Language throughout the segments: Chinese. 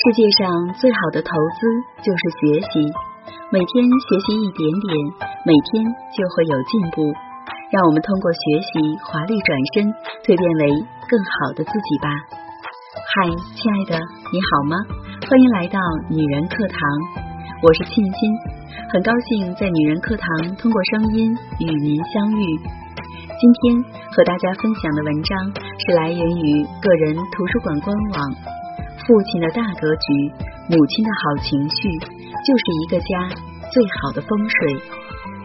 世界上最好的投资就是学习，每天学习一点点，每天就会有进步。让我们通过学习华丽转身，蜕变为更好的自己吧。嗨，亲爱的，你好吗？欢迎来到女人课堂，我是沁心，很高兴在女人课堂通过声音与您相遇。今天和大家分享的文章是来源于个人图书馆官网。父亲的大格局，母亲的好情绪，就是一个家最好的风水。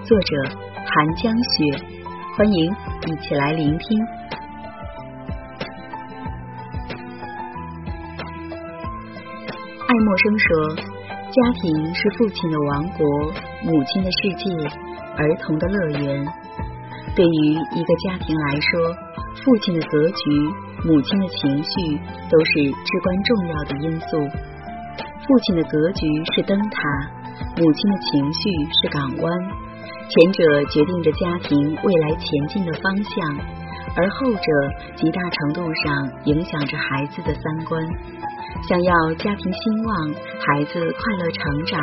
作者韩江雪，欢迎一起来聆听。爱默生说：“家庭是父亲的王国，母亲的世界，儿童的乐园。”对于一个家庭来说，父亲的格局。母亲的情绪都是至关重要的因素。父亲的格局是灯塔，母亲的情绪是港湾。前者决定着家庭未来前进的方向，而后者极大程度上影响着孩子的三观。想要家庭兴旺，孩子快乐成长，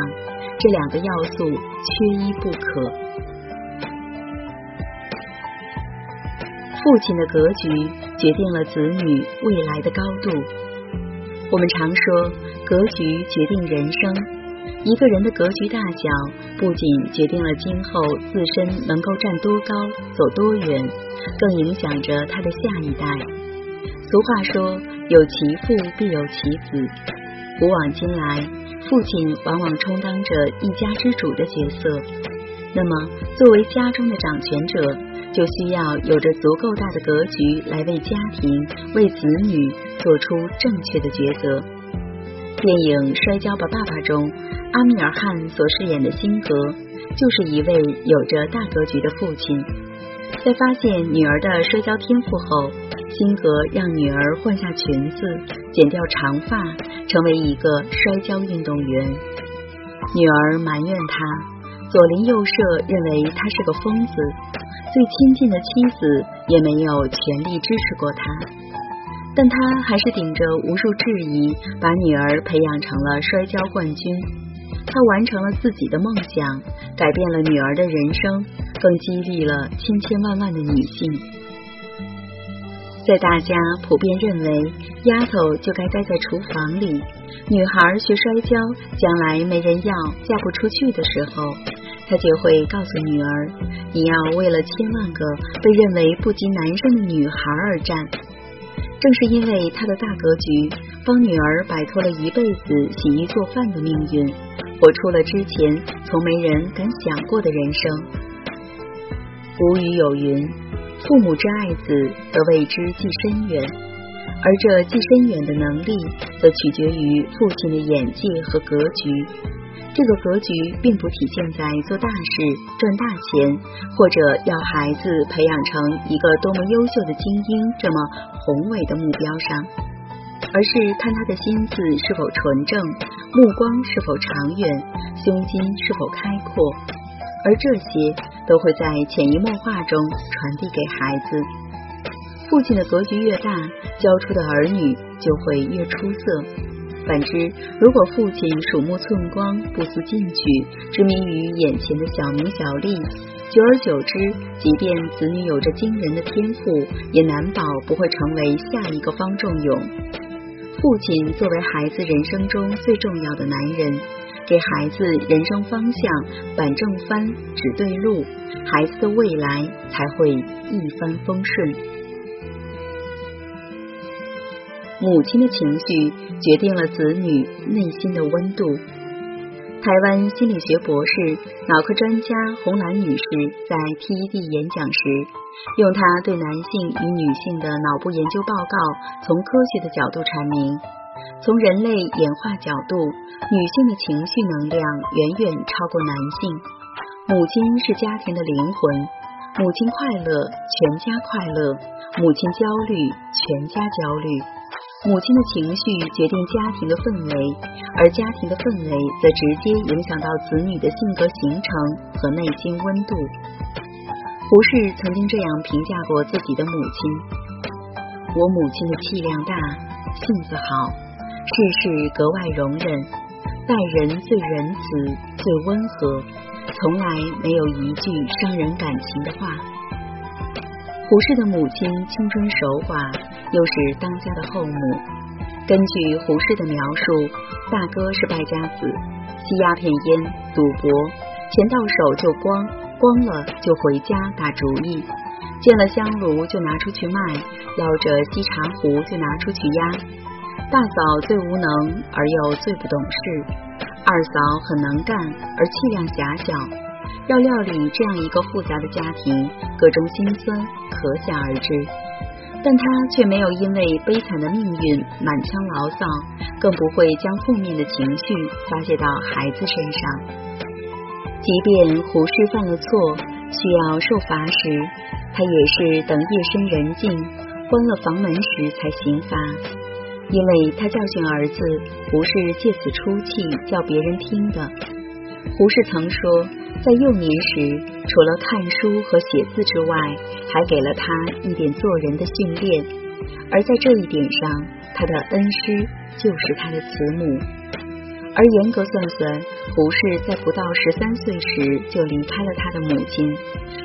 这两个要素缺一不可。父亲的格局。决定了子女未来的高度。我们常说，格局决定人生。一个人的格局大小，不仅决定了今后自身能够站多高、走多远，更影响着他的下一代。俗话说：“有其父必有其子。”古往今来，父亲往往充当着一家之主的角色。那么，作为家中的掌权者，就需要有着足够大的格局来为家庭、为子女做出正确的抉择。电影《摔跤吧，爸爸》中，阿米尔汗所饰演的辛格就是一位有着大格局的父亲。在发现女儿的摔跤天赋后，辛格让女儿换下裙子，剪掉长发，成为一个摔跤运动员。女儿埋怨他，左邻右舍认为他是个疯子。最亲近的妻子也没有全力支持过他，但他还是顶着无数质疑，把女儿培养成了摔跤冠军。他完成了自己的梦想，改变了女儿的人生，更激励了千千万万的女性。在大家普遍认为丫头就该待在厨房里，女孩学摔跤将来没人要，嫁不出去的时候。他就会告诉女儿：“你要为了千万个被认为不及男生的女孩而战。”正是因为他的大格局，帮女儿摆脱了一辈子洗衣做饭的命运，活出了之前从没人敢想过的人生。古语有云：“父母之爱子，则为之计深远。”而这计深远的能力，则取决于父亲的眼界和格局。这个格局并不体现在做大事、赚大钱，或者要孩子培养成一个多么优秀的精英这么宏伟的目标上，而是看他的心思是否纯正，目光是否长远，胸襟是否开阔，而这些都会在潜移默化中传递给孩子。父亲的格局越大，教出的儿女就会越出色。反之，如果父亲鼠目寸光、不思进取、执迷于眼前的小名小利，久而久之，即便子女有着惊人的天赋，也难保不会成为下一个方仲永。父亲作为孩子人生中最重要的男人，给孩子人生方向板正帆、指对路，孩子的未来才会一帆风顺。母亲的情绪决定了子女内心的温度。台湾心理学博士、脑科专家洪兰女士在 TED 演讲时，用她对男性与女性的脑部研究报告，从科学的角度阐明：从人类演化角度，女性的情绪能量远远超过男性。母亲是家庭的灵魂，母亲快乐，全家快乐；母亲焦虑，全家焦虑。母亲的情绪决定家庭的氛围，而家庭的氛围则直接影响到子女的性格形成和内心温度。胡适曾经这样评价过自己的母亲：“我母亲的气量大，性子好，事事格外容忍，待人最仁慈、最温和，从来没有一句伤人感情的话。胡适的母亲青春守寡，又是当家的后母。根据胡适的描述，大哥是败家子，吸鸦片烟、赌博，钱到手就光，光了就回家打主意，见了香炉就拿出去卖，捞着锡茶壶就拿出去压。大嫂最无能而又最不懂事，二嫂很能干而气量狭小。要料理这样一个复杂的家庭，各种心酸可想而知。但他却没有因为悲惨的命运满腔牢骚，更不会将负面的情绪发泄到孩子身上。即便胡适犯了错，需要受罚时，他也是等夜深人静，关了房门时才刑罚。因为他教训儿子不是借此出气叫别人听的。胡适曾说，在幼年时，除了看书和写字之外，还给了他一点做人的训练。而在这一点上，他的恩师就是他的慈母。而严格算算，胡适在不到十三岁时就离开了他的母亲，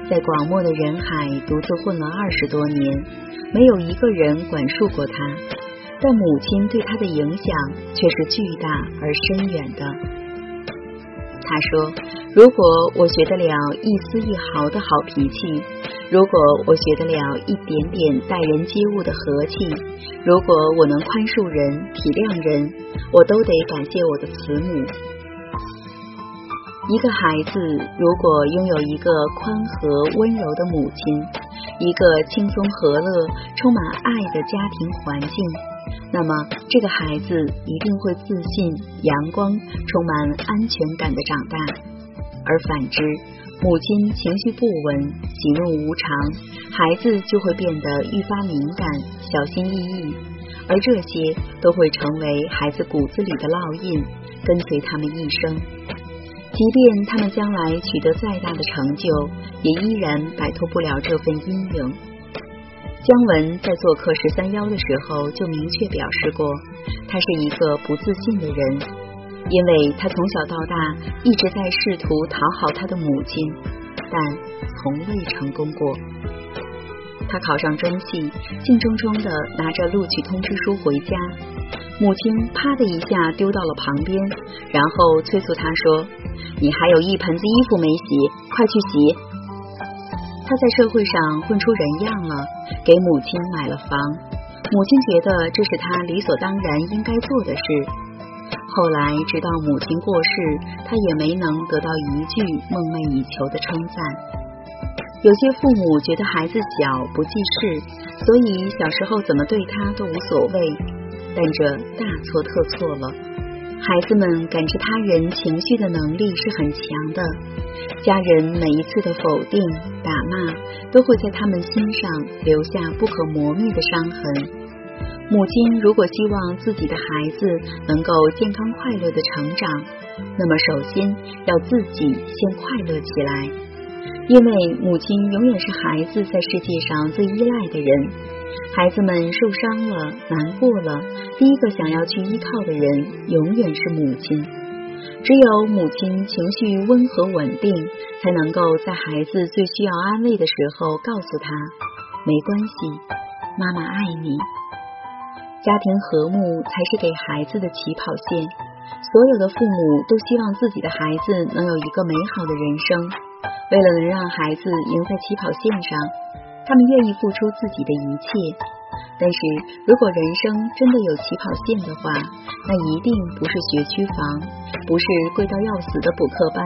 在广漠的人海独自混了二十多年，没有一个人管束过他。但母亲对他的影响却是巨大而深远的。他说：“如果我学得了一丝一毫的好脾气，如果我学得了一点点待人接物的和气，如果我能宽恕人、体谅人，我都得感谢我的慈母。一个孩子如果拥有一个宽和温柔的母亲，一个轻松和乐、充满爱的家庭环境。”那么，这个孩子一定会自信、阳光、充满安全感的长大。而反之，母亲情绪不稳、喜怒无常，孩子就会变得愈发敏感、小心翼翼，而这些都会成为孩子骨子里的烙印，跟随他们一生。即便他们将来取得再大的成就，也依然摆脱不了这份阴影。姜文在做客十三幺的时候就明确表示过，他是一个不自信的人，因为他从小到大一直在试图讨好他的母亲，但从未成功过。他考上中戏，兴冲冲的拿着录取通知书回家，母亲啪的一下丢到了旁边，然后催促他说：“你还有一盆子衣服没洗，快去洗。”他在社会上混出人样了，给母亲买了房，母亲觉得这是他理所当然应该做的事。后来直到母亲过世，他也没能得到一句梦寐以求的称赞。有些父母觉得孩子小不记事，所以小时候怎么对他都无所谓，但这大错特错了。孩子们感知他人情绪的能力是很强的。家人每一次的否定、打骂，都会在他们心上留下不可磨灭的伤痕。母亲如果希望自己的孩子能够健康快乐的成长，那么首先要自己先快乐起来，因为母亲永远是孩子在世界上最依赖的人。孩子们受伤了、难过了，第一个想要去依靠的人，永远是母亲。只有母亲情绪温和稳定，才能够在孩子最需要安慰的时候告诉他：“没关系，妈妈爱你。”家庭和睦才是给孩子的起跑线。所有的父母都希望自己的孩子能有一个美好的人生。为了能让孩子赢在起跑线上，他们愿意付出自己的一切。但是如果人生真的有起跑线的话，那一定不是学区房，不是贵到要死的补课班，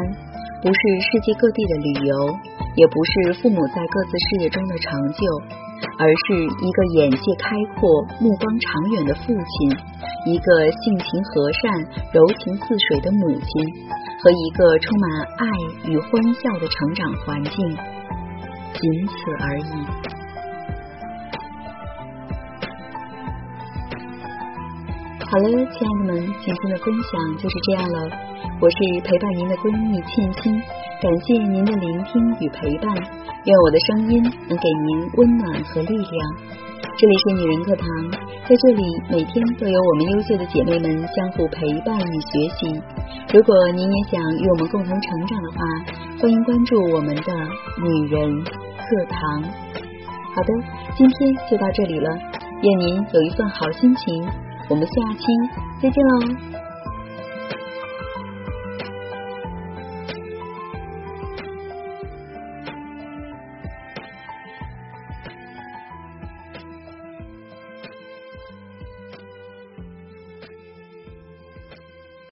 不是世界各地的旅游，也不是父母在各自事业中的成就，而是一个眼界开阔、目光长远的父亲，一个性情和善、柔情似水的母亲，和一个充满爱与欢笑的成长环境，仅此而已。好了，亲爱的们，今天的分享就是这样了。我是陪伴您的闺蜜沁心，感谢您的聆听与陪伴，愿我的声音能给您温暖和力量。这里是女人课堂，在这里每天都有我们优秀的姐妹们相互陪伴与学习。如果您也想与我们共同成长的话，欢迎关注我们的女人课堂。好的，今天就到这里了，愿您有一份好心情。我们下期再见喽。